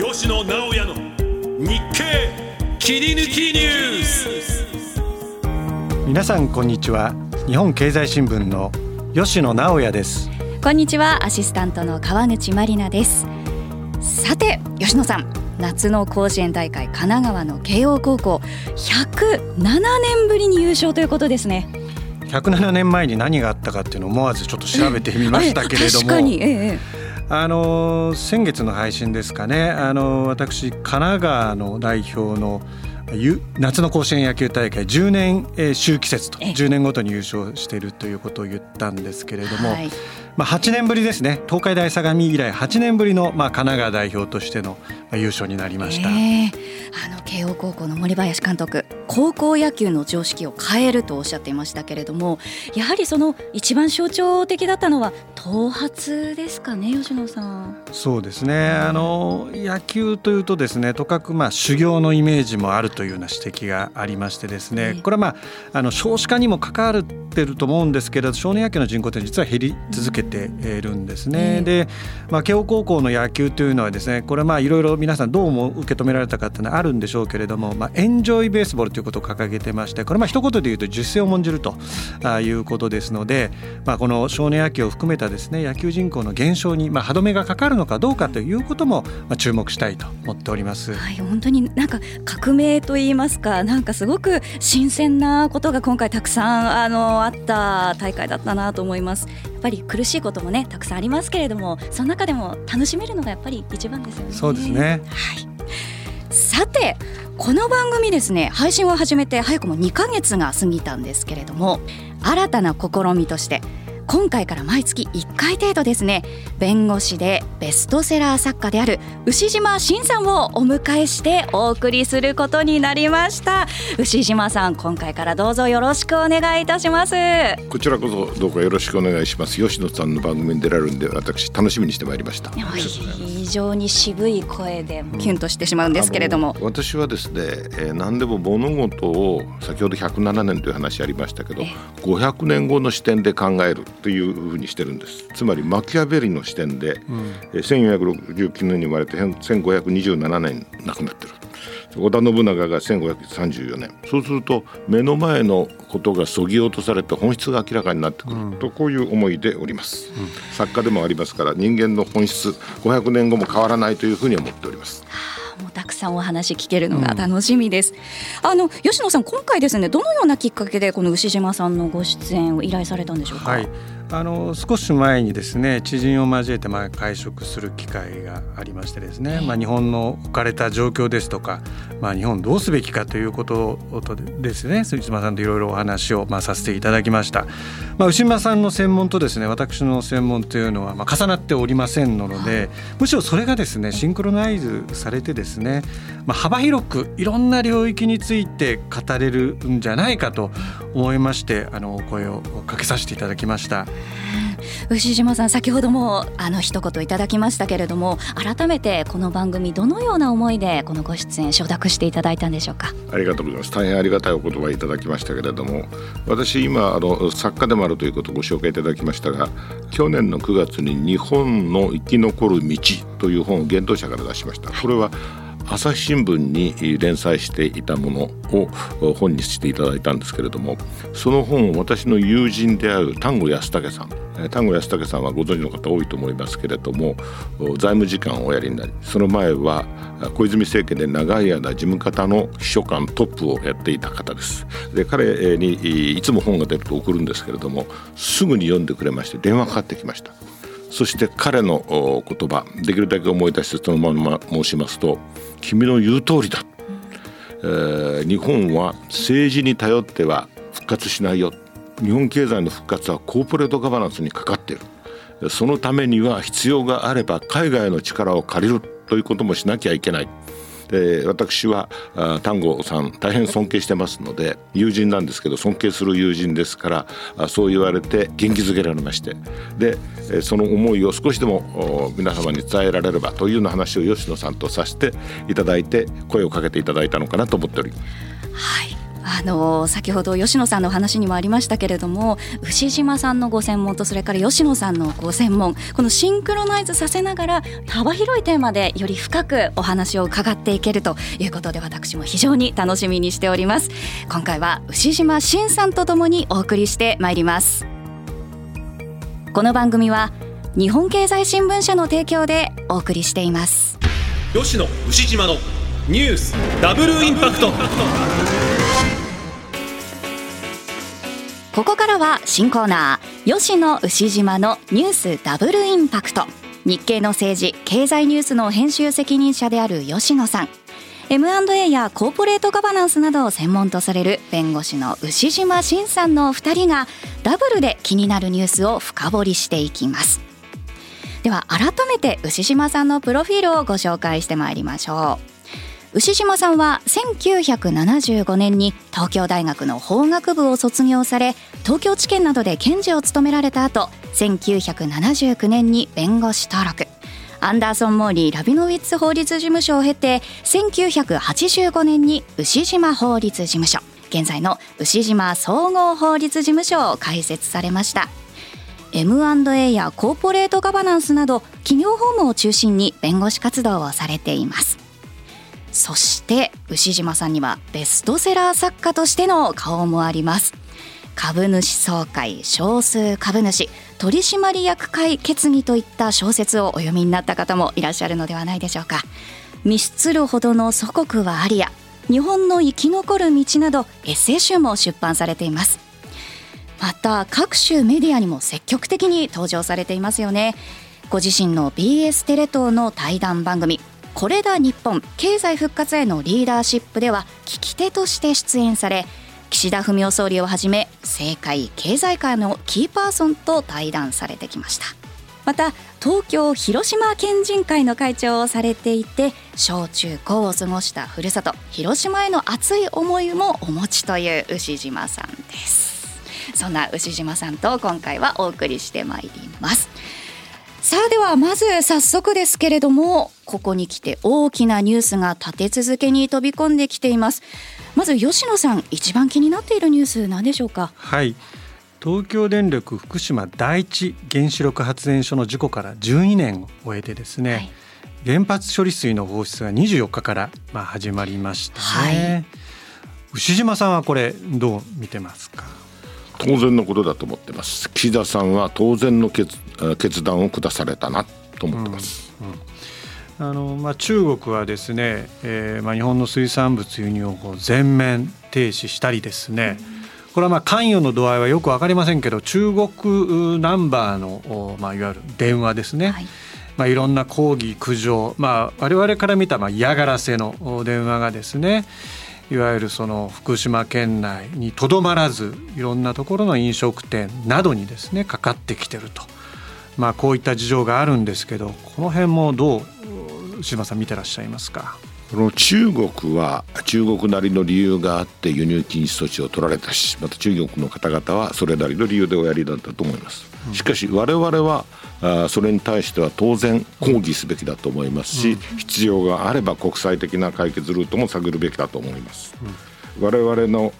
吉野直哉の日経切り抜きニュース。皆さんこんにちは。日本経済新聞の吉野直哉です。こんにちは。アシスタントの川口真理奈です。さて吉野さん。夏の甲子園大会神奈川の慶応高校。107年ぶりに優勝ということですね。107年前に何があったかっていうのを思わずちょっと調べてみましたけれども、確かに、ええ、あの先月の配信ですかね。あの私神奈川の代表の夏の甲子園野球大会10年周期節と10年ごとに優勝しているということを言ったんですけれども、はい、まあ、8年ぶりですね。東海大相模以来8年ぶりのまあ神奈川代表としての優勝になりました、え。ー、あの慶応高校の森林監督高校野球の常識を変えるとおっしゃっていましたけれどもやはりその一番象徴的だったのは頭髪ですかね吉野さん。そうですね。あの野球というとですねとかくまあ修行のイメージもあるというような指摘がありましてですね。これはまああの少子化にも関わってると思うんですけれど少年野球の人口って実は減り続けているんですね。で、まあ、慶応高校の野球というのはですねこれまあいろいろ皆さんどうも受け止められたかっていうのはあるんでしょうけれども、まあ、エンジョイベースボールということを掲げてましてこれまあ一言で言うと実践を重んじるということですので、まあ、この少年野球を含めたですね野球人口の減少にまあ歯止めがかかるのかどうかということもまあ注目したいと思っております。はい、本当になんか革命といいますかなんかすごく新鮮なことが今回たくさんあのあった大会だったなと思います。やっぱり苦しいこともねたくさんありますけれどもその中でも楽しめるのがやっぱり一番ですよね。そうですね。はい。さてこの番組ですね配信を始めて早くも2ヶ月が過ぎたんですけれども新たな試みとして今回から毎月1回程度ですね。弁護士でベストセラー作家である牛島真さんをお迎えしてお送りすることになりました。牛島さん今回からどうぞよろしくお願いいたします。こちらこそどうかよろしくお願いします。吉野さんの番組に出られるんで私楽しみにしてまいりました。非常に渋い声でキュンとしてしまうんですけれども、うん、私はですね、えー、何でも物事を先ほど107年という話ありましたけど500年後の視点で考えるというふうにしてるんです。つまりマキアベリの視点で、うん、1469年に生まれて1527年亡くなってる。織田信長が1534年。そうすると目の前のことがそぎ落とされて本質が明らかになってくる。と、こういう思いでおります、うん、作家でもありますから人間の本質500年後も変わらないというふうに思っておりますもうたくさんお話聞けるのが楽しみです、うん、あの吉野さん今回ですねどのようなきっかけでこの牛島さんのご出演を依頼されたんでしょうか、はいあの少し前にですね知人を交えてまあ会食する機会がありましてですね、まあ、日本の置かれた状況ですとか、まあ、日本どうすべきかということとですね杉島さんといろいろお話をまあさせていただきました、まあ、牛島さんの専門とですね私の専門というのはまあ重なっておりませんのでむしろそれがですねシンクロナイズされてですね、まあ、幅広くいろんな領域について語れるんじゃないかと思いましてあのお声をかけさせていただきました。牛島さん先ほどもあの一言いただきましたけれども改めてこの番組どのような思いでこのご出演承諾していただいたんでしょうか？ありがとうございます。大変ありがたいお言葉いただきましたけれども私今あの作家でもあるということをご紹介いただきましたが去年の9月に日本の生き残る道という本を幻冬者から出しました。これは朝日新聞に連載していたものを本にしていただいたんですけれどもその本を私の友人である丹後康武さん丹後康武さんはご存知の方多いと思いますけれども財務次官をおやりになりその前は小泉政権で長い間事務方の秘書官トップをやっていた方です。で彼にいつも本が出ると送るんですけれどもすぐに読んでくれまして電話かかってきました。そして彼の言葉できるだけ思い出してそのまま申しますと「君の言う通りだ」えー、日本は政治に頼っては復活しないよ。日本経済の復活はコーポレートガバナンスにかかっている。そのためには必要があれば海外の力を借りるということもしなきゃいけない。で私は丹後さん大変尊敬してますので友人なんですけど尊敬する友人ですからそう言われて元気づけられましてでその思いを少しでも皆様に伝えられればというような話を吉野さんとさせていただいて声をかけていただいたのかなと思っております。はいあの先ほど吉野さんのお話にもありましたけれども牛島さんのご専門とそれから吉野さんのご専門このシンクロナイズさせながら幅広いテーマでより深くお話を伺っていけるということで私も非常に楽しみにしております。今回は牛島慎さんとともにお送りしてまいります。この番組は日本経済新聞社の提供でお送りしています。吉野牛島のニュースダブルインパクト。ここからは新コーナー吉野牛島のニュースダブルインパクト。日経の政治経済ニュースの編集責任者である吉野さん。M&A やコーポレートガバナンスなどを専門とされる弁護士の牛島慎さんのお二人がダブルで気になるニュースを深掘りしていきます。では改めて牛島さんのプロフィールをご紹介してまいりましょう。牛島さんは1975年に東京大学の法学部を卒業され東京地検などで検事を務められた後1979年に弁護士登録。アンダーソン・モーリー・ラビノウィッツ法律事務所を経て1985年に牛島法律事務所。現在の牛島総合法律事務所を開設されました。M&A やコーポレートガバナンスなど企業法務を中心に弁護士活動をされています。そして牛島さんにはベストセラー作家としての顔もあります。株主総会少数株主取締役会決議といった小説をお読みになった方もいらっしゃるのではないでしょうか。ミスツルほどの祖国はありや日本の生き残る道などエッセイ集も出版されています。また各種メディアにも積極的に登場されていますよね。ご自身の BS テレ東の対談番組これだ日本経済復活へのリーダーシップでは聞き手として出演され岸田文雄総理をはじめ政界経済界のキーパーソンと対談されてきました。また東京広島県人会の会長をされていて小中高を過ごしたふるさと広島への熱い思いもお持ちという牛島さんです。そんな牛島さんと今回はお送りしてまいります。さあではまず早速ですけれどもここに来て大きなニュースが立て続けに飛び込んできています。まず吉野さん一番気になっているニュース何でしょうか？はい。東京電力福島第一原子力発電所の事故から12年を終えてですね、はい、原発処理水の放出が24日からまあ始まりましたね、はい、牛島さんはこれどう見てますか？当然のことだと思ってます。岸田さんは当然の決決断を下されたなと思ってます、うんうん。あのまあ、中国はですね、えーまあ、日本の水産物輸入をこう全面停止したりですね、これはまあ関与の度合いはよく分かりませんけど中国ナンバーの、まあ、いわゆる電話ですね、はい。まあ、いろんな抗議苦情、まあ、我々から見たまあ嫌がらせの電話がですねいわゆるその福島県内にとどまらずいろんなところの飲食店などにですねかかってきてると、まあ、こういった事情があるんですけどこの辺もどう島さん見てらっしゃいますか？この中国は中国なりの理由があって輸入禁止措置を取られたしまた中国の方々はそれなりの理由でおやりだったと思います。しかし我々はあそれに対しては当然抗議すべきだと思いますし、必要があれば国際的な解決ルートも探るべきだと思います。我々の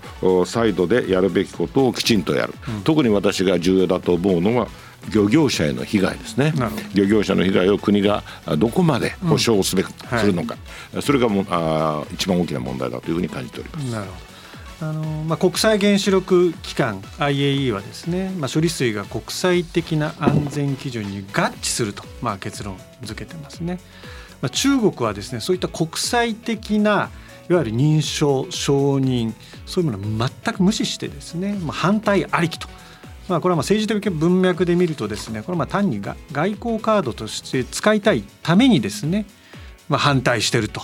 サイドでやるべきことをきちんとやる、特に私が重要だと思うのは漁業者への被害ですね。漁業者の被害を国がどこまで保障すべくするのか、うんはい、それがもあ一番大きな問題だというふうに感じております。なるほど。あのまあ、国際原子力機関 IAE はですね、まあ、処理水が国際的な安全基準に合致すると、まあ、結論付けてますね、まあ、中国はですねそういった国際的ないわゆる認証承認そういうものを全く無視してですね、まあ、反対ありきと。まあ、これはま政治的文脈で見るとですねこれはま単に外交カードとして使いたいためにですね、まあ、反対していると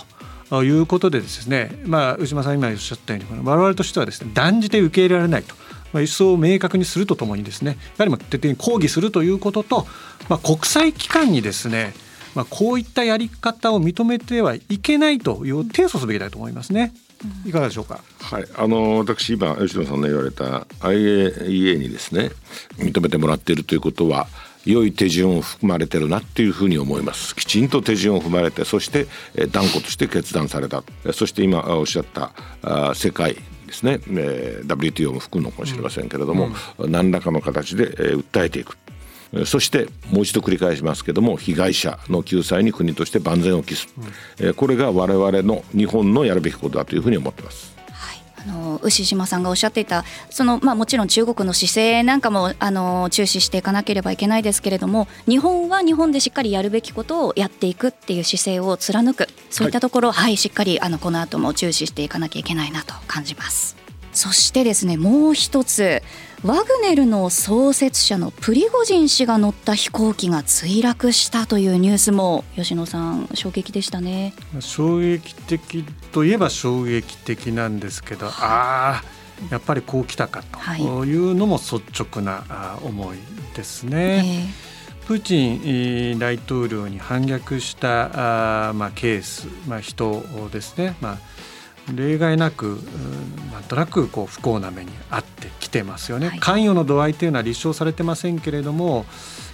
ということでですね、まあ、内間さん今おっしゃったように我々としてはですね断じて受け入れられないと。まあ、一層明確にするとともにですねやはり徹底に抗議するということと、まあ、国際機関にですね、まあ、こういったやり方を認めてはいけないという提訴すべきだと思いますね。いかがでしょうか？はい、あの私今吉野さんの言われた IAEA にですね認めてもらっているということは良い手順を含まれてるなっていうふうに思います。きちんと手順を踏まれてそして断固として決断された。そして今おっしゃった世界ですね、えー、WTO も含むのかもしれませんけれども、うん、何らかの形で、えー、訴えていく。そしてもう一度繰り返しますけども被害者の救済に国として万全を期す、うん、これが我々の日本のやるべきことだというふうに思ってます。あの牛島さんがおっしゃっていたその、まあ、もちろん中国の姿勢なんかもあの注視していかなければいけないですけれども日本は日本でしっかりやるべきことをやっていくっていう姿勢を貫く。そういったところ、はい、はい、しっかりあのこの後も注視していかなきゃいけないなと感じます。そしてですねもう一つワグネルの創設者のプリゴジン氏が乗った飛行機が墜落したというニュースも吉野さん衝撃でしたね。衝撃的といえば衝撃的なんですけど、ああやっぱりこう来たかとい。うのも率直な思いですね。プーチン大統領に反逆したあ、まあ、ケース、まあ、人ですね、まあ例外なくなんとなくこう不幸な目に遭ってきてますよね、はい、関与の度合いというのは立証されてませんけれども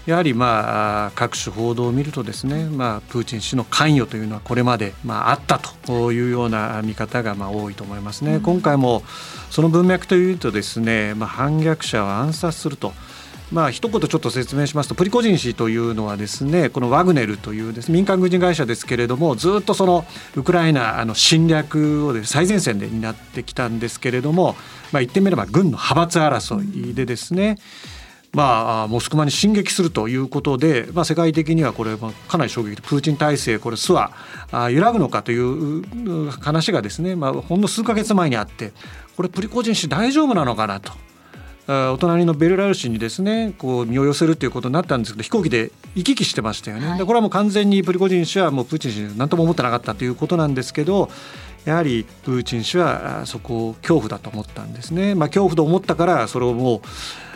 やはりまあ各種報道を見るとですね、まあ、プーチン氏の関与というのはこれまでまああったというような見方がまあ多いと思いますね。うん、今回もその文脈というとですね、まあ、反逆者を暗殺すると。まあ一言ちょっと説明しますとプリコジン氏というのはですねこのワグネルというです、民間軍事会社ですけれどもずっとそのウクライナあの侵略を最前線で担ってきたんですけれども、まあ、言ってみれば軍の派閥争いでですね、まあ、モスクワに進撃するということで、まあ、世界的にはこれかなり衝撃でプーチン体制これ巣は揺らぐのかという話がですね、まあ、ほんの数か月前にあってこれプリコジン氏大丈夫なのかなと。お隣のベルラル市にですねこう身を寄せるということになったんですけど飛行機で行き来してましたよね、はい、でこれはもう完全にプリゴジン氏はもうプーチン氏何とも思ってなかったということなんですけどやはりプーチン氏はそこを恐怖だと思ったんですね、まあ、恐怖と思ったからそれをもう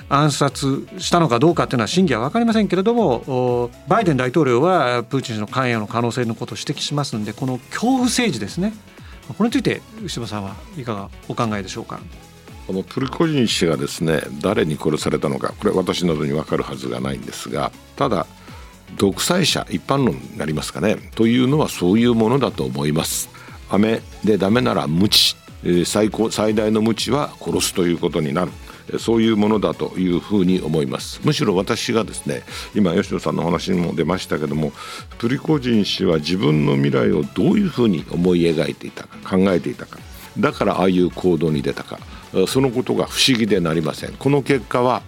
暗殺したのかどうかというのは真偽は分かりませんけれどもバイデン大統領はプーチン氏の関与の可能性のことを指摘しますのでこの恐怖政治ですね。これについて牛島さんはいかがお考えでしょうか？このプリコジン氏がですね誰に殺されたのかこれ私などに分かるはずがないんですがただ独裁者一般論になりますかねというのはそういうものだと思います。雨でダメなら無知最高最大の無知は殺すということになる。そういうものだというふうに思います。むしろ私がですね今吉野さんの話にも出ましたけどもプリコジン氏は自分の未来をどういうふうに思い描いていたか考えていたかだからああいう行動に出たかそのことが不思議でなりません。この結果は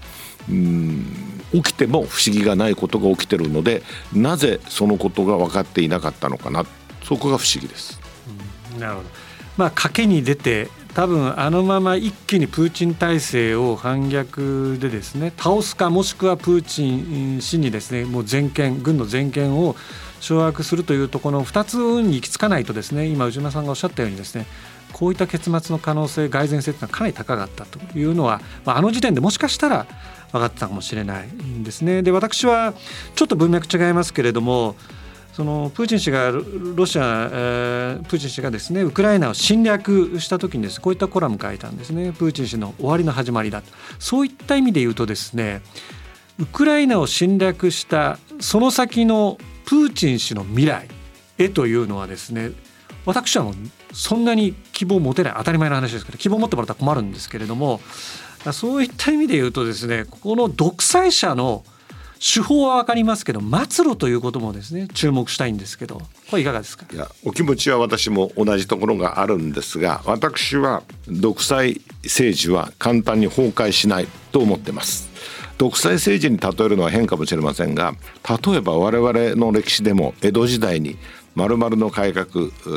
うん起きても不思議がないことが起きてるのでなぜそのことが分かっていなかったのかな。そこが不思議です。なるほど。まあ賭けに出て多分あのまま一気にプーチン体制を反逆でですね倒すかもしくはプーチン氏にですねもう全権軍の全権を掌握するというところの2つに行き着かないとですね今宇島さんがおっしゃったようにですねこういった結末の可能性蓋然性というのはかなり高かったというのは、まあ、あの時点でもしかしたら分かってたかもしれないんですね。で私はちょっと文脈違いますけれどもそのプーチン氏がロシア、えー、プーチン氏がですねウクライナを侵略した時にですこういったコラム書いたんですねプーチン氏の終わりの始まりだとそういった意味で言うとですねウクライナを侵略したその先のプーチン氏の未来へというのはですね私はもうそんなに希望持てない。当たり前の話ですけど希望を持ってもらったら困るんですけれどもそういった意味で言うとですねこの独裁者の手法は分かりますけど末路ということもですね注目したいんですけどこれいかがですか？いやお気持ちは私も同じところがあるんですが私は独裁政治は簡単に崩壊しないと思ってます。独裁政治に例えるのは変かもしれませんが例えば我々の歴史でも江戸時代に丸々の改革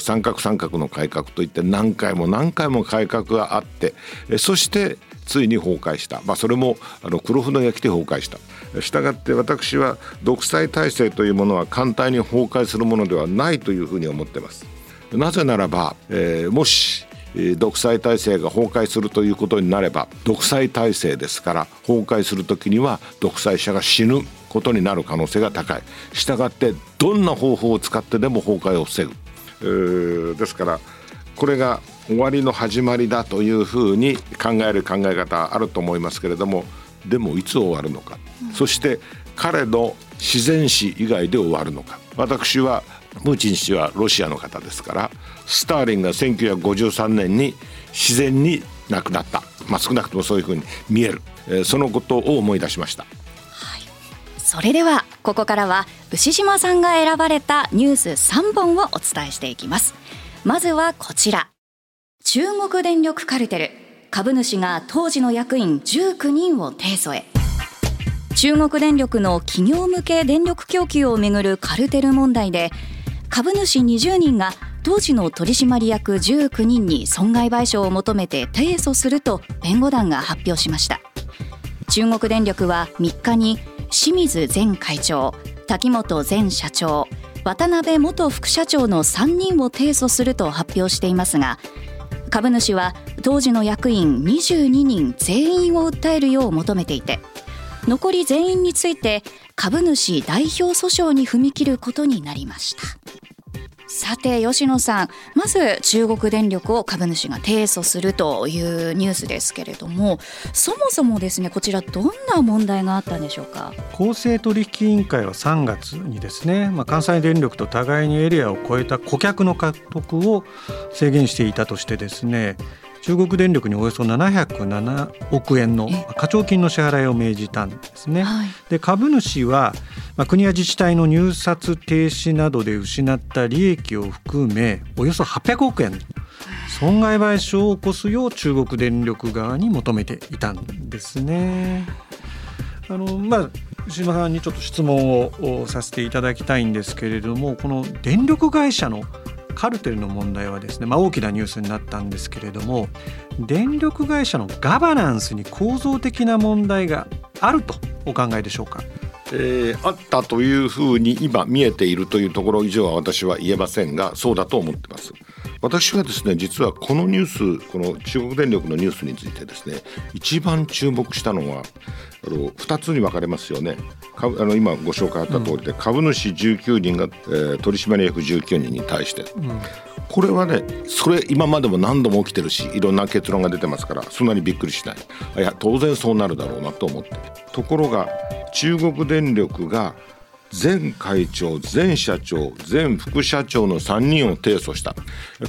三角三角の改革といって何回も何回も改革があってそしてついに崩壊した、まあ、それもあの黒船が来て崩壊した。したがって私は独裁体制というものは簡単に崩壊するものではないというふうに思ってます。なぜならば、えー、もし独裁体制が崩壊するということになれば独裁体制ですから崩壊する時には独裁者が死ぬことになる可能性が高い。したがってどんな方法を使ってでも崩壊を防ぐ。ですからこれが終わりの始まりだというふうに考える考え方あると思いますけれどもでもいつ終わるのか、うん、そして彼の自然死以外で終わるのか。私はプーチン氏はロシアの方ですからスターリンが1953年に自然に亡くなった、まあ、少なくともそういうふうに見える、えー、そのことを思い出しました。それではここからは牛島さんが選ばれたニュース3本をお伝えしていきます。まずはこちら。中国電力カルテル。株主が当時の役員19人を提訴へ。中国電力の企業向け電力供給をめぐるカルテル問題で株主20人が当時の取締役19人に損害賠償を求めて提訴すると弁護団が発表しました。中国電力は3日に清水前会長滝本前社長渡辺元副社長の3人を提訴すると発表していますが株主は当時の役員22人全員を訴えるよう求めていて残り全員について株主代表訴訟に踏み切ることになりました。さて吉野さんまず中国電力を株主が提訴するというニュースですけれどもそもそもですねこちらどんな問題があったんでしょうか？公正取引委員会は3月にですね、まあ、関西電力と互いにエリアを超えた顧客の獲得を制限していたとしてですね中国電力におよそ707億円の課徴金の支払いを命じたんですね。はい、で株主は、まあ、国や自治体の入札停止などで失った利益を含めおよそ800億円損害賠償を起こすよう中国電力側に求めていたんですね。あのまあ牛島さんにちょっと質問をさせていただきたいんですけれどもこの電力会社のカルテルの問題はですね、まあ、大きなニュースになったんですけれども電力会社のガバナンスに構造的な問題があるとお考えでしょうか？えー、あったというふうに今見えているというところ以上は私は言えませんがそうだと思ってます私はですね実はこのニュースこの中国電力のニュースについてですね一番注目したのはあの2つに分かれますよね。あの今ご紹介あった通りで、うん、株主19人が、えー、取締役19人に対して、うん、これはねそれ今までも何度も起きてるしいろんな結論が出てますからそんなにびっくりしない。いや当然そうなるだろうなと思って。ところが中国電力が前会長前社長前副社長の3人を提訴した。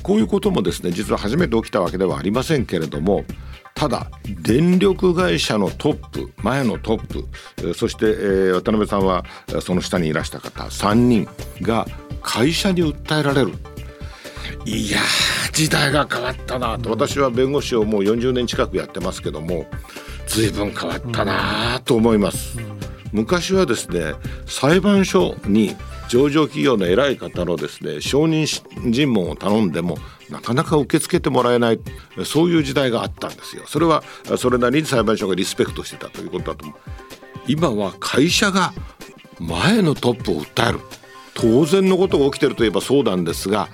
こういうこともですね実は初めて起きたわけではありませんけれどもただ電力会社のトップ前のトップそして、渡辺さんはその下にいらした方3人が会社に訴えられる。いや時代が変わったなと。私は弁護士をもう40年近くやってますけども随分変わったなと思います。昔はですね裁判所に上場企業の偉い方のですね承認尋問を頼んでもなかなか受け付けてもらえないそういう時代があったんですよ。それはそれなりに裁判所がリスペクトしてたということだと思う。今は会社が前のトップを訴える。当然のことが起きてるといえばそうなんですが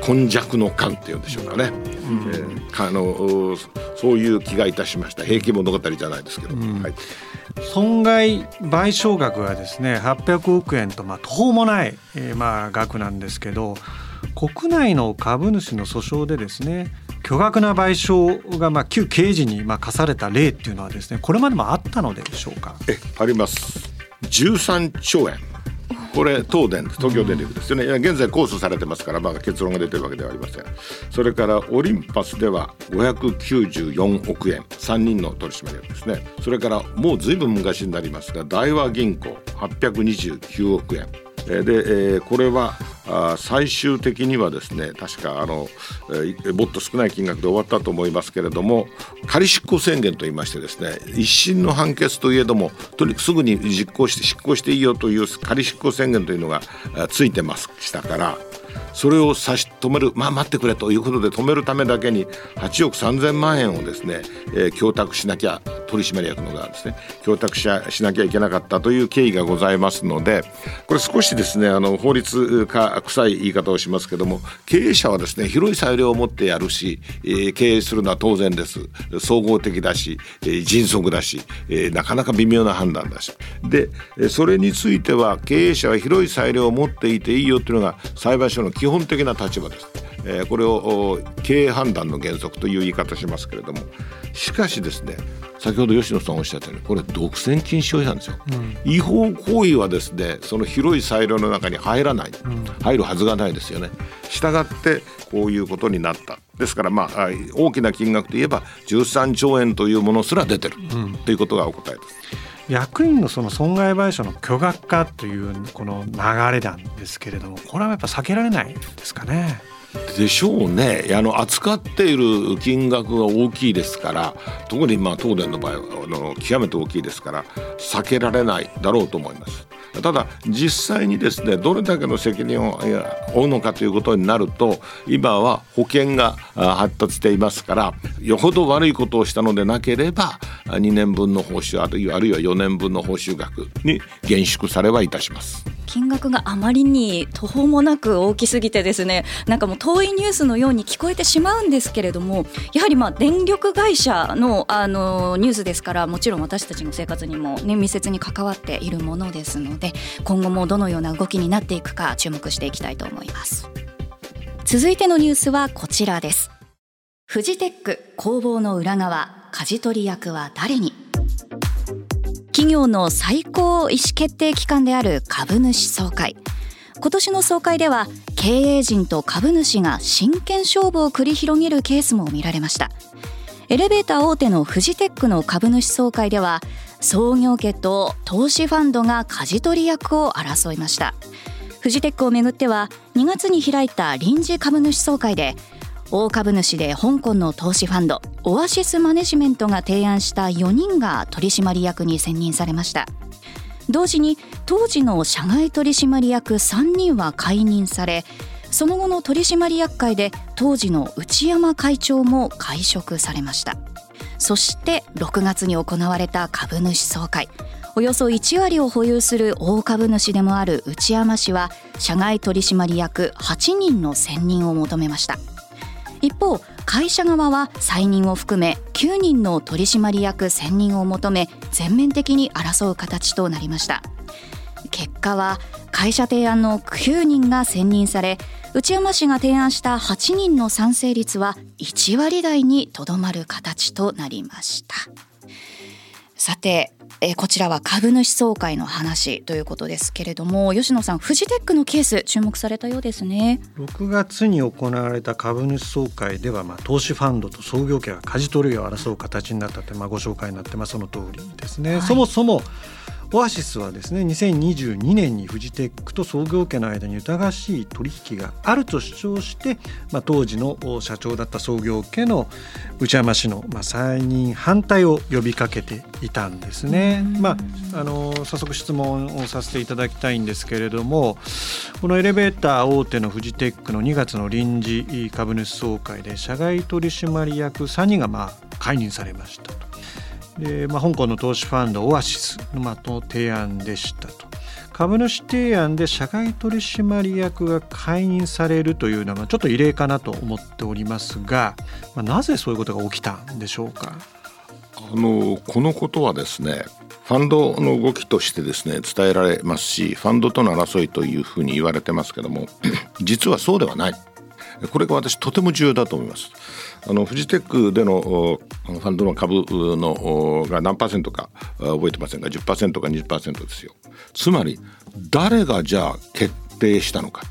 今弱の感っていうんでしょうかね、うん、えー、あのそういう気がいたしました。平気物語じゃないですけど、うん、はい、損害賠償額はですね800億円とまあ途方もない、えー、まあ額なんですけど国内の株主の訴訟でですね巨額な賠償がまあ旧刑事にまあ課された例っていうのはですねこれまでもあったのでしょうか？えあります。13兆円。これ東電東京電力ですよね、現在控訴されてますからまだ結論が出てるわけではありません。それからオリンパスでは594億円。3人の取締役ですね。それからもうずいぶん昔になりますが大和銀行829億円。で、これは最終的にはですね確かあの、もっと少ない金額で終わったと思いますけれども仮執行宣言といいましてですね一審の判決といえどもとにかくすぐに実行して執行していいよという仮執行宣言というのがついてましたからそれを差し止めるまあ待ってくれということで止めるためだけに8億3000万円をですね、えー、供託しなきゃ取締役の側ですね供託ししなきゃいけなかったという経緯がございますのでこれ少しですねあの法律家臭い言い方をしますけども経営者はですね広い裁量を持ってやるし、えー、経営するのは当然です。総合的だし、えー、迅速だし、えー、なかなか微妙な判断だし。でそれについては経営者は広い裁量を持っていていいよっていうのが裁判所の基本的な立場ばです。ね、えー、これを経営判断の原則という言い方しますけれども。しかしですね先ほど吉野さんおっしゃったようにこれ独占禁止法違反ですよ、うん、違法行為はですねその広いサイロの中に入らない、うん、入るはずがないですよね。したがってこういうことになった。ですからまあ大きな金額といえば13兆円というものすら出てる、うん、ということがお答えです。役員のその損害賠償の巨額化というこの流れなんですけれどもこれはやっぱ避けられないですかね。でしょうねあの扱っている金額が大きいですから特にまあ東電の場合はあの極めて大きいですから避けられないだろうと思います。ただ実際にですねどれだけの責任を負うのかということになると今は保険が発達していますからよほど悪いことをしたのでなければ2年分の報酬あるいは4年分の報酬額に厳縮されはいたします。金額があまりに途方もなく大きすぎてですねなんかもう遠いニュースのように聞こえてしまうんですけれどもやはりまあ電力会社のあのニュースですからもちろん私たちの生活にも、ね、密接に関わっているものですのので今後もどのような動きになっていくか注目していきたいと思います。続いてのニュースはこちらです。フジテック工房の裏側舵取り役は誰に？企業の最高意思決定機関である株主総会。今年の総会では経営陣と株主が真剣勝負を繰り広げるケースも見られました。エレベーター大手のフジテックの株主総会では創業家と投資ファンドが舵取り役を争いました。フジテックをめぐっては2月に開いた臨時株主総会で大株主で香港の投資ファンドオアシスマネジメントが提案した4人が取締役に選任されました。同時に当時の社外取締役3人は解任されその後の取締役会で当時の内山会長も解職されました。そして6月に行われた株主総会。およそ1割を保有する大株主でもある内山氏は社外取締役8人の選任を求めました。一方会社側は再任を含め9人の取締役選任を求め全面的に争う形となりました。結果は会社提案の9人が選任され内山氏が提案した8人の賛成率は1割台にとどまる形となりました。さてえー、こちらは株主総会の話ということですけれども吉野さんフジテックのケース注目されたようですね。6月に行われた株主総会では、まあ、投資ファンドと創業家が舵取りを争う形になったって、まあ、ご紹介になってますその通りですね、はい、そもそもオアシスはですね2022年にフジテックと創業家の間に疑わしい取引があると主張して、まあ、当時の社長だった創業家の内山氏の、まあ、再任反対を呼びかけていたんですね。まあ、あの早速質問をさせていただきたいんですけれどもこのエレベーター大手のフジテックの2月の臨時株主総会で社外取締役3人がまあ解任されましたと。で、まあ、香港の投資ファンドオアシスのの提案でしたと。株主提案で社外取締役が解任されるというのはちょっと異例かなと思っておりますが、まあ、なぜそういうことが起きたんでしょうか？あのこのことはですねファンドの動きとしてですね伝えられますしファンドとの争いというふうに言われてますけども 実はそうではない。これが私とても重要だと思います。あのフジテックでのファンドの株のが何パーセントか覚えてませんが10%か20%ですよ。つまり誰がじゃあ決定したのか。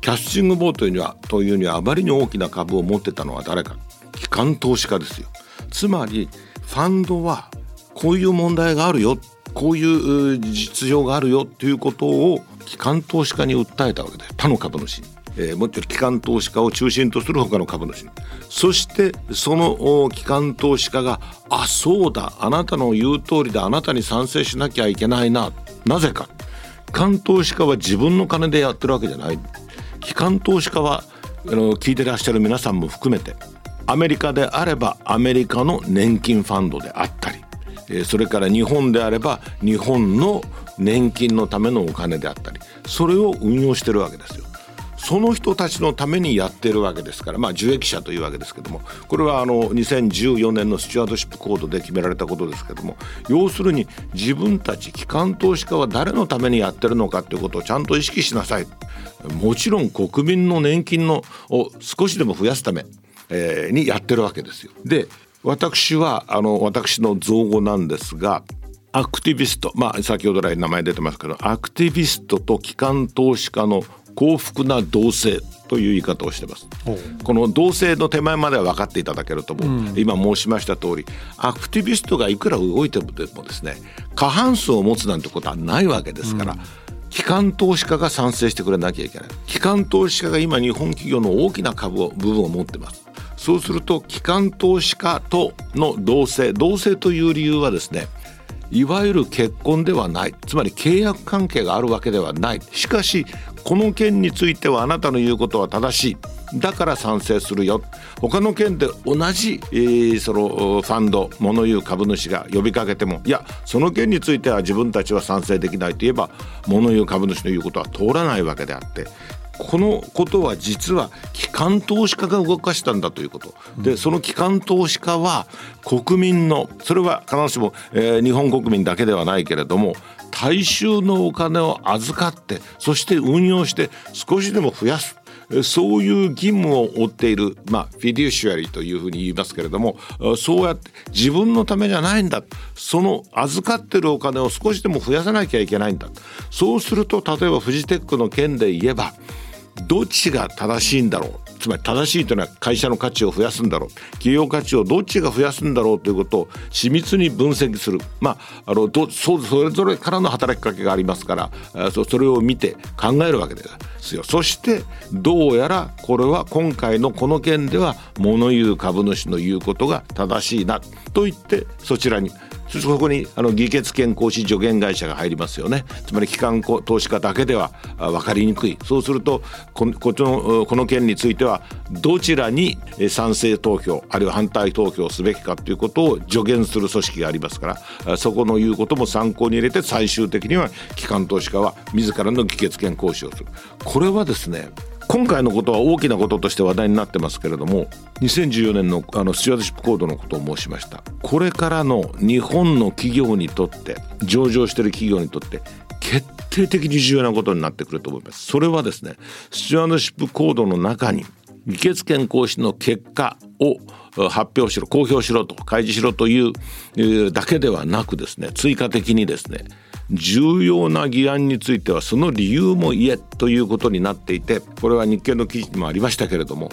キャッシングボートにはというにはあまりに大きな株を持ってたのは誰か。機関投資家ですよ。つまりファンドはこういう問題があるよ。こういう実情があるよ。ということを機関投資家に訴えたわけで他の株主に。えー、もっと機関投資家を中心とする他の株主そしてその機関投資家が「あそうだ。あなたの言う通りであなたに賛成しなきゃいけないな」なぜか。機関投資家は自分の金でやってるわけじゃない。機関投資家はあの聞いてらっしゃる皆さんも含めてアメリカであればアメリカの年金ファンドであったりそれから日本であれば日本の年金のためのお金であったりそれを運用してるわけですよ。その人たちのためにやってるわけですからまあ受益者というわけですけどもこれはあの2014年のスチュワードシップコードで決められたことですけども要するに自分たち機関投資家は誰のためにやってるのかということをちゃんと意識しなさいもちろん国民の年金のを少しでも増やすため、えー、にやってるわけですよ。で私はあの私の造語なんですがアクティビスト。まあ先ほど来名前出てますけどアクティビストと機関投資家の幸福な同性という言い方をしてます。この同性の手前までは分かっていただけると思う、うん、今申しました通りアクティビストがいくら動いてもですね過半数を持つなんてことはないわけですから、うん。機関投資家が賛成してくれなきゃいけない。機関投資家が今日本企業の大きな株を部分を持ってます。そうすると機関投資家との同性同性という理由はですねいわゆる結婚ではない。つまり契約関係があるわけではない。しかしこの件についてはあなたの言うことは正しい。だから賛成するよ。他の件で同じ、えー、そのファンド物言う株主が呼びかけても。いやその件については自分たちは賛成できないといえば物言う株主の言うことは通らないわけであって。このことは実は機関投資家が動かしたんだということ、でその機関投資家は国民のそれは必ずしも、えー、日本国民だけではないけれども大衆のお金を預かってそして運用して少しでも増やす。そういう義務を負っている、まあ、フィデューシュアリーというふうに言いますけれどもそうやって自分のためじゃないんだその預かってるお金を少しでも増やさなきゃいけないんだそうすると例えばフジテックの件で言えばどっちが正しいんだろう。つまり正しいというのは会社の価値を増やすんだろう。企業価値をどっちが増やすんだろうということを緻密に分析する。まああのどそそれぞれからの働きかけがありますからそそれを見て考えるわけですよ。そしてどうやらこれは今回のこの件では物言う株主の言うことが正しいなと言ってそちらにそこにあの議決権行使助言会社が入りますよね。つまり機関投資家だけでは分かりにくい。そうするとここのこの件についてはどちらに賛成投票あるいは反対投票すべきかということを助言する組織がありますからそこの言うことも参考に入れて最終的には機関投資家は自らの議決権行使をする。これはですね今回のことは大きなこととして話題になってますけれども2014年のあのスチュワードシップコードのことを申しました。これからの日本の企業にとって上場している企業にとって決定的に重要なことになってくると思います。それはですねスチュワードシップコードの中に議決権行使の結果を発表しろ公表しろと開示しろというだけではなくですね追加的にですね重要な議案についてはその理由も言えということになっていてこれは日経の記事にもありましたけれども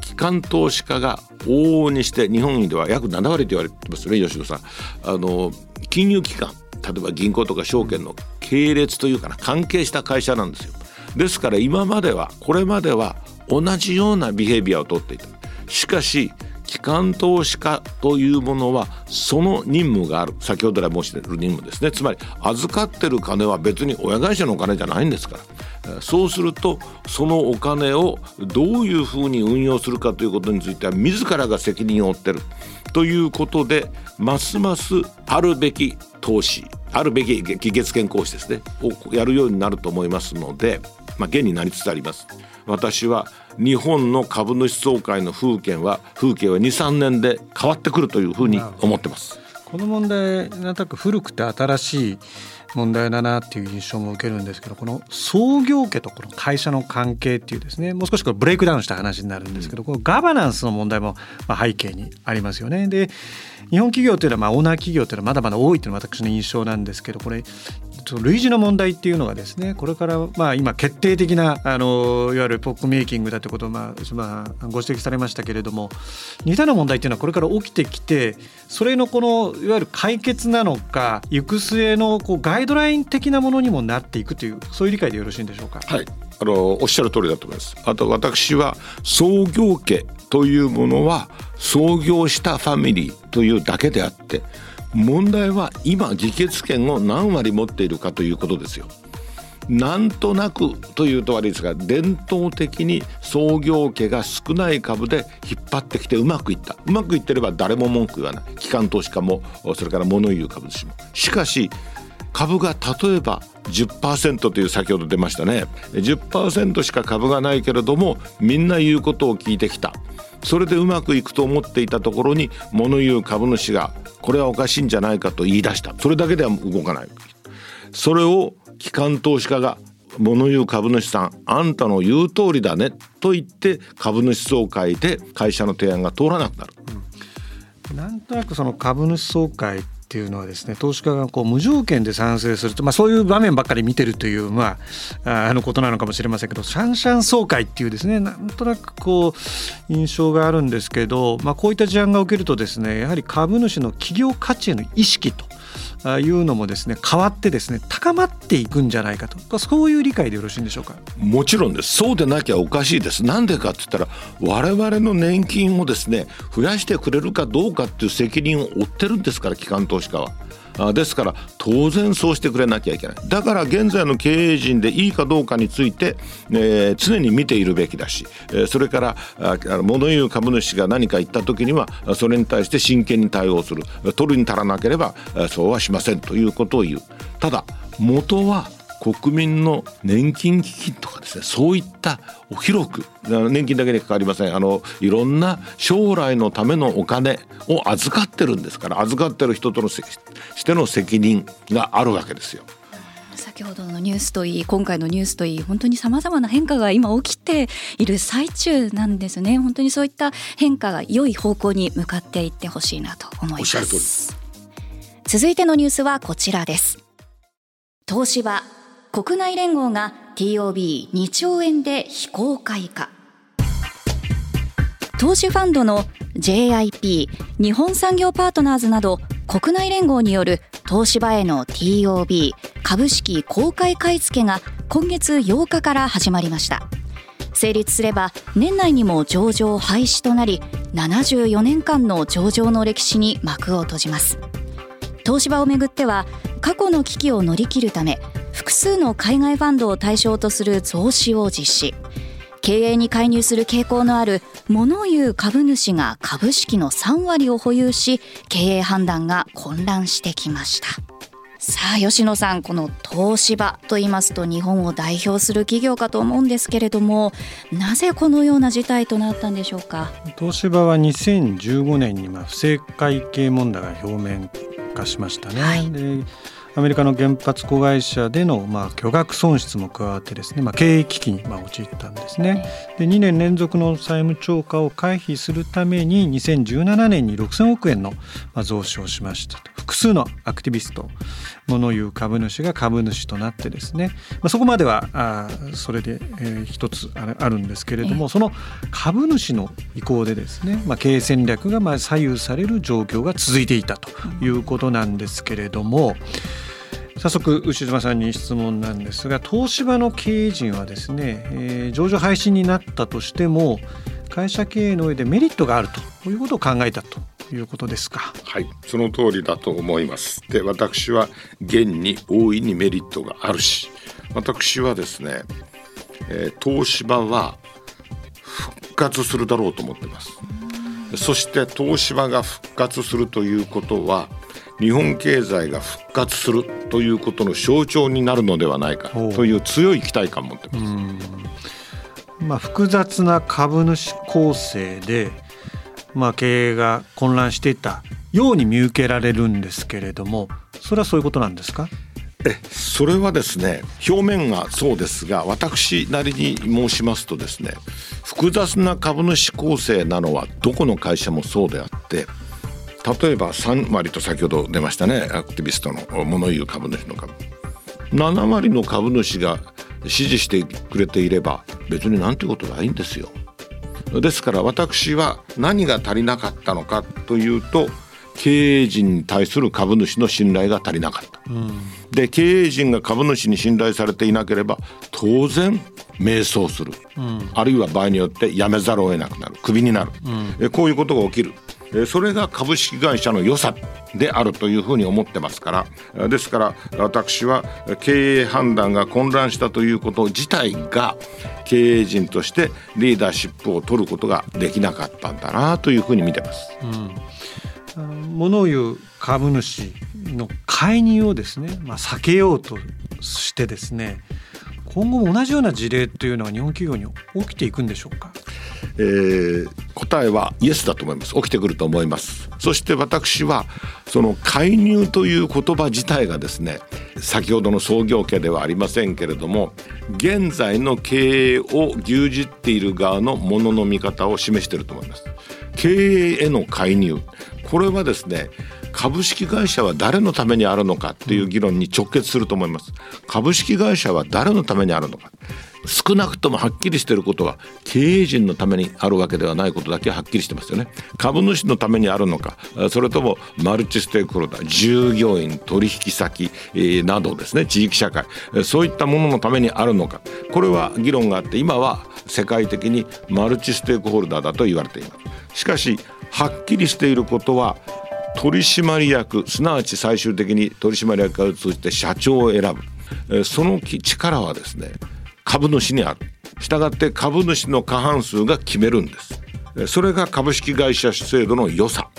機関投資家が往々にして日本では約7割と言われてますね吉野さん。あの金融機関例えば銀行とか証券の系列というかな関係した会社なんですよ。ですから今まではこれまでは同じようなビヘビアをとっていた。しかし機関投資家というものはその任務がある。先ほど来申している任務ですね。つまり預かってる金は別に親会社のお金じゃないんですから。そうするとそのお金をどういうふうに運用するかということについては自らが責任を負ってる。ということでますますあるべき投資あるべき議決権行使ですね。をやるようになると思いますので、まあ、現になりつつあります。私は日本の株主総会の風景は風景は23年で変わってくるというふうに思ってます。この問題なんとなく古くて新しい問題だなっていう印象も受けるんですけどこの創業家とこの会社の関係っていうですねもう少しこれブレイクダウンした話になるんですけど、このガバナンスの問題もま背景にありますよね。で日本企業というのはまあオーナー企業というのはまだまだ多いというのが私の印象なんですけどこれ類似の問題っていうのがですねこれからまあ今決定的なあのいわゆるポップメイキングだということをまあ、まあ、ご指摘されましたけれども似たような問題っていうのはこれから起きてきてそれのこのいわゆる解決なのか行く末のこうガイドライン的なものにもなっていくというそういう理解でよろしいんでしょうか？はいあのおっしゃる通りだと思います。あと私は創業家というものは創業したファミリーというだけであって問題は今議決権を何割持っているかということですよ。なんとなくというと悪いですが伝統的に創業家が少ない株で引っ張ってきてうまくいった。うまくいってれば誰も文句言わない。機関投資家もそれから物言う株主も。しかし株が例えば10%という先ほど出ましたね。10%しか株がないけれどもみんな言うことを聞いてきた。それでうまくいくと思っていたところに物言う株主がこれはおかしいんじゃないかと言い出した。それだけでは動かない。それを機関投資家が物言う株主さんあんたの言う通りだねと言って株主総会で会社の提案が通らなくなる。なんとなくその株主総会っていうのはですね投資家がこう無条件で賛成すると、まあ、そういう場面ばっかり見てるという、まあ、あのことなのかもしれませんけどシャンシャン総会っていうですねなんとなくこう印象があるんですけど、まあ、こういった事案が起きるとですねやはり株主の企業価値への意識というのもですね変わってですね高まっていくんじゃないかと。そういう理解でよろしいんでしょうか？もちろんです。そうでなきゃおかしいです。なんでかって言ったら我々の年金をですね増やしてくれるかどうかっていう責任を負ってるんですから機関投資家は。ですから当然そうしてくれなきゃいけない。だから現在の経営陣でいいかどうかについて、えー、常に見ているべきだし、えー、それから物言う株主が何か言った時にはそれに対して真剣に対応する。取るに足らなければそうはしませんということを言う。ただ元は国民の年金基金とかですねそういった広く年金だけにかかりません。あのいろんな将来のためのお金を預かってるんですから預かってる人とのしての責任があるわけですよ。先ほどのニュースといい今回のニュースといい本当にさまざまな変化が今起きている最中なんですね。本当にそういった変化が良い方向に向かっていってほしいなと思います。続いてのニュースはこちらです。東芝国内連合が TOB2 兆円で非公開化。投資ファンドの JIP 日本産業パートナーズなど国内連合による東芝への TOB 株式公開買い付けが今月8日から始まりました。成立すれば年内にも上場廃止となり74年間の上場の歴史に幕を閉じます。東芝をめぐっては過去の危機を乗り切るため複数の海外ファンドを対象とする増資を実施。経営に介入する傾向のある物言う株主が株式の3割を保有し経営判断が混乱してきました。さあ吉野さんこの東芝と言いますと日本を代表する企業かと思うんですけれどもなぜこのような事態となったんでしょうか？東芝は2015年にまあ不正会計問題が表面化しましたね、はい、でアメリカの原発子会社でのまあ巨額損失も加わってですね、まあ、経営危機にまあ陥ったんですね。で2年連続の債務超過を回避するために2017年に6000億円のまあ増資をしましたと。複数のアクティビスト物言う株主が株主となってですね、まあ、そこまではあそれで、えー、一つあるんですけれどもその株主の意向でですね、まあ、経営戦略がまあ左右される状況が続いていたということなんですけれども。早速牛島さんに質問なんですが東芝の経営陣はですね、えー、上場廃止になったとしても会社経営の上でメリットがあるということを考えたということですか？はいその通りだと思います。で私は現に大いにメリットがあるし私はですね、えー、東芝は復活するだろうと思ってます。そして東芝が復活するということは日本経済が復活するということの象徴になるのではないかという強い期待感を持ってます。まあ、複雑な株主構成で、まあ、経営が混乱していたように見受けられるんですけれどもそれはそういうことなんですか？えそれはですね表面はそうですが私なりに申しますとですね複雑な株主構成なのはどこの会社もそうであって例えば3割と先ほど出ましたねアクティビストの物言う株主の株。7割の株主が支持してくれていれば別になんてことないんですよ。ですから私は何が足りなかったのかというと経営陣に対する株主の信頼が足りなかった、うん、で経営陣が株主に信頼されていなければ当然迷走する、うん、あるいは場合によって辞めざるを得なくなる。クビになる、うん、こういうことが起きるそれが株式会社の良さであるというふうに思ってますからですから私は経営判断が混乱したということ自体が経営陣としてリーダーシップを取ることができなかったんだなというふうに見てます。うん物を言う株主の介入をですね、まあ、避けようとしてですね今後も同じような事例というのは日本企業に起きていくんでしょうか？えー、答えはイエスだと思います。起きてくると思います。そして私はその介入という言葉自体がですね先ほどの創業家ではありませんけれども現在の経営を牛耳っている側のものの見方を示していると思います。経営への介入。これはですね株式会社は誰のためにあるのかっていう議論に直結すると思います。株式会社は誰のためにあるのか。少なくともはっきりしていることは経営陣のためにあるわけではないことだけはっきりしてますよね。株主のためにあるのかそれともマルチステークホルダー従業員取引先、などですね。地域社会そういったもののためにあるのか。これは議論があって今は世界的にマルチステークホルダーだと言われています。しかしはっきりしていることは取締役すなわち最終的に取締役を通じて社長を選ぶ。その力はですね株主にある。したがって株主の過半数が決めるんです。それが株式会社制度の良さ。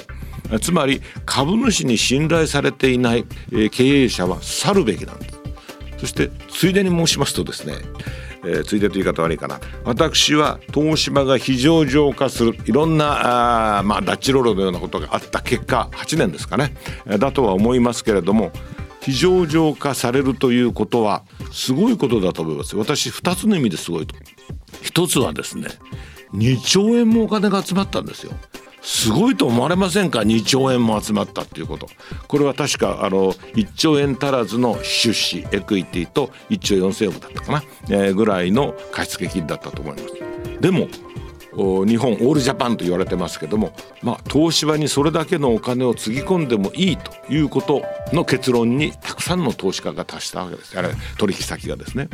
つまり株主に信頼されていない経営者は去るべきなんです。そしてついでに申しますとですねえー、ついでという言い方悪いかな。私は東芝が非上化する。いろんなあ、まあ、ダッチロールのようなことがあった結果8年ですかね。だとは思いますけれども非上化されるということはすごいことだと思います。私2つの意味ですごいと。一つはですね2兆円もお金が集まったんですよ。すごいと思われませんか？2兆円も集まったっていうこと。これは確かあの1兆円足らずの出資エクイティと1兆4,000億だったかな、えー、ぐらいの貸付金だったと思います。でも日本オールジャパンと言われてますけども、まあ、東芝にそれだけのお金をつぎ込んでもいいということの結論にたくさんの投資家が達したわけです。あれ取引先がですね。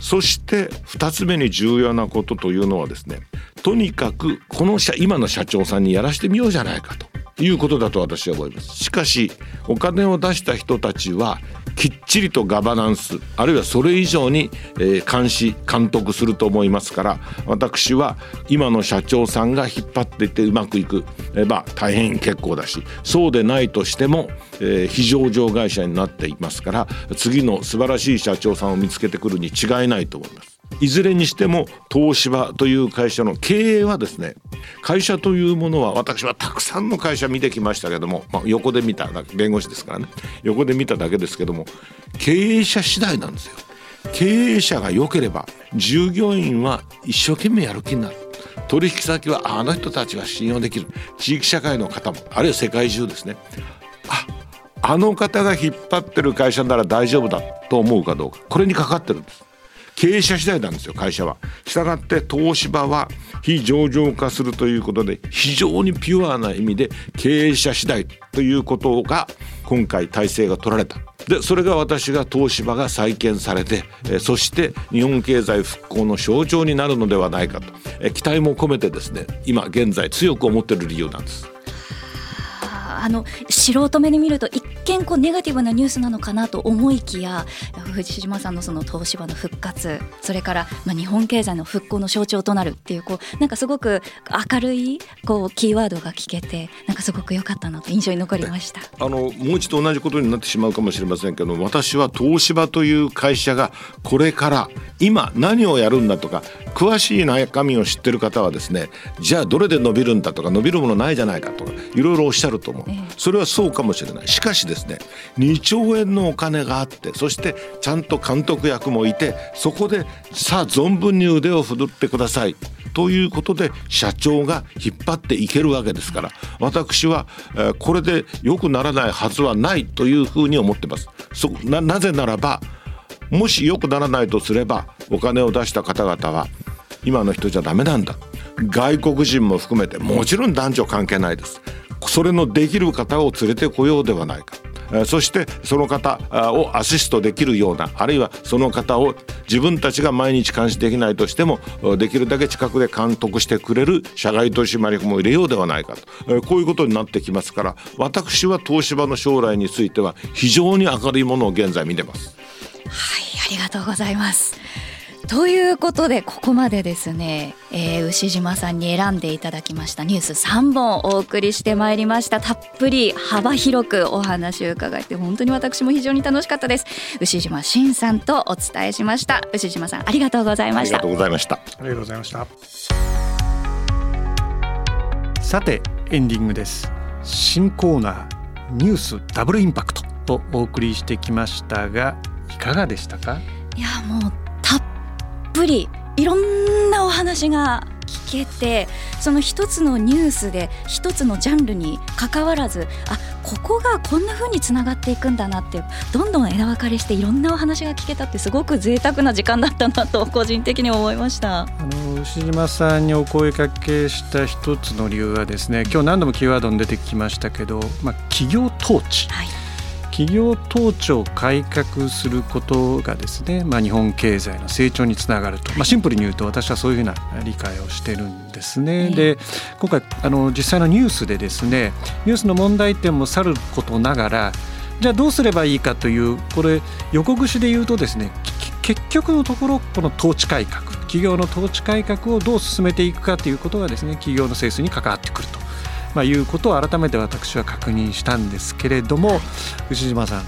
そして2つ目に重要なことというのはですねとにかくこの社今の社長さんにやらしてみようじゃないかと。いうことだと私は思いますしかしお金を出した人たちはきっちりとガバナンスあるいはそれ以上に、え、監視監督すると思いますから私は今の社長さんが引っ張っていってうまくいく、えー、まあ大変結構だしそうでないとしても、えー、非上場会社になっていますから次の素晴らしい社長さんを見つけてくるに違いないと思います。いずれにしても東芝という会社の経営はですね会社というものは私はたくさんの会社見てきましたけども、まあ、横で見た弁護士ですからね。横で見ただけですけども経営者次第なんですよ。経営者が良ければ従業員は一生懸命やる気になる。取引先はあの人たちは信用できる。地域社会の方もあるいは世界中ですね。ああの方が引っ張ってる会社なら大丈夫だと思うかどうか。これにかかってるんです。経営者次第なんですよ会社は。したがって東芝は非上場化するということで非常にピュアな意味で経営者次第ということが今回体制が取られた。でそれが私が東芝が再建されてえそして日本経済復興の象徴になるのではないかとえ期待も込めてですね今現在強く思っている理由なんです。あの素人目に見ると一見こうネガティブなニュースなのかなと思いきや藤島さんのその東芝の復活それからまあ日本経済の復興の象徴となるっていうこうなんかすごく明るいこうキーワードが聞けてなんかすごく良かったなと印象に残りました。あのもう一度同じことになってしまうかもしれませんけど私は東芝という会社がこれから今何をやるんだとか詳しい中身を知ってる方はですねじゃあどれで伸びるんだとか伸びるものないじゃないかとかいろいろおっしゃると思う、それはそうかもしれない。しかしですね2兆円のお金があってそしてちゃんと監督役もいてそこでさあ存分に腕を振るってください。ということで社長が引っ張っていけるわけですから私は、これで良くならないはずはないというふうに思ってます。ななぜならばもし良くならないとすればお金を出した方々は今の人じゃダメなんだ。外国人も含めてもちろん男女関係ないです。それのできる方を連れてこようではないか。そしてその方をアシストできるようなあるいはその方を自分たちが毎日監視できないとしてもできるだけ近くで監督してくれる社外取締役も入れようではないかと。こういうことになってきますから私は東芝の将来については非常に明るいものを現在見てます。はいありがとうございます。ということでここまでですね、えー、牛島さんに選んでいただきましたニュース3本お送りしてまいりました。たっぷり幅広くお話を伺えて本当に私も非常に楽しかったです。牛島慎さんとお伝えしました。牛島さんありがとうございました。ありがとうございました。ありがとうございました。さてエンディングです。新コーナーニュースダブルインパクトとお送りしてきましたがいかがでしたか？いやもうぷりいろんなお話が聞けてその一つのニュースで一つのジャンルにかかわらずあここがこんな風につながっていくんだなってどんどん枝分かれしていろんなお話が聞けたってすごく贅沢な時間だったなと個人的に思いましたあの牛島さんにお声かけした一つの理由はですね今日何度もキーワードに出てきましたけど、まあ、企業統治。はい企業統治を改革することがですね、まあ、日本経済の成長につながると、まあ、シンプルに言うと私はそういうふうな理解をしてるんですね。で今回あの実際のニュースでですねニュースの問題点もさることながらじゃあどうすればいいかというこれ横串で言うとですね結局のところこの統治改革企業の統治改革をどう進めていくかということがですね企業の整数に関わってくるとまあ、いうことを改めて私は確認したんですけれども、牛島さん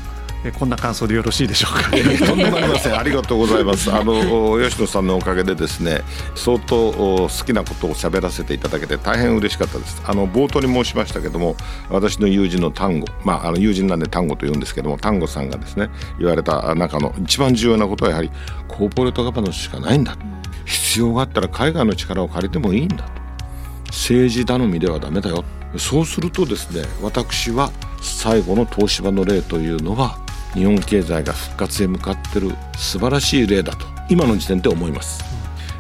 こんな感想でよろしいでしょうか？とんでもありません。ありがとうございます。あの吉野さんのおかげでですね、相当好きなことを喋らせていただけて大変嬉しかったです。あの冒頭に申しましたけども、私の友人の単語、まああの友人なんで単語と言うんですけども、単語さんがですね言われた中の一番重要なことはやはりコーポレートガバナンスしかないんだ。必要があったら海外の力を借りてもいいんだ。政治頼みではダメだよそうするとですね私は最後の東芝の例というのは日本経済が復活へ向かってる素晴らしい例だと今の時点で思います。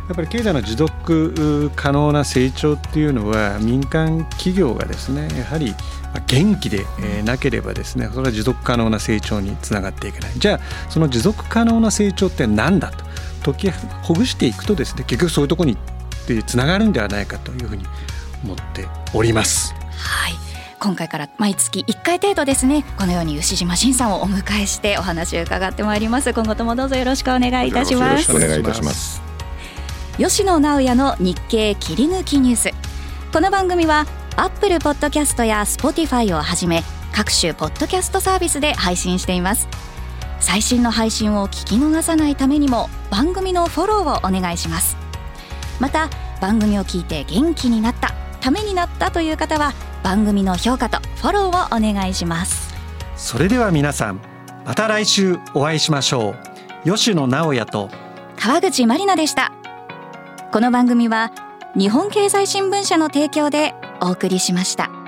やっぱり経済の持続可能な成長っていうのは民間企業がですねやはり元気でなければですねそれは持続可能な成長につながっていけないじゃあその持続可能な成長って何だと解きほぐしていくとですね結局そういうところにつながるんではないかというふうに思っております。はい。今回から毎月1回程度ですね。このように牛島信さんをお迎えしてお話を伺ってまいります。今後ともどうぞよろしくお願いいたします。よろしくお願いいたします。吉野直也の日経切り抜きニュース。この番組は Apple Podcast や Spotify をはじめ各種ポッドキャストサービスで配信しています。最新の配信を聞き逃さないためにも番組のフォローをお願いしますまた番組を聞いて元気になったためになったという方は番組の評価とフォローをお願いします。それでは皆さんまた来週お会いしましょう。吉野直也と。川口まりなでした。この番組は日本経済新聞社の提供でお送りしました。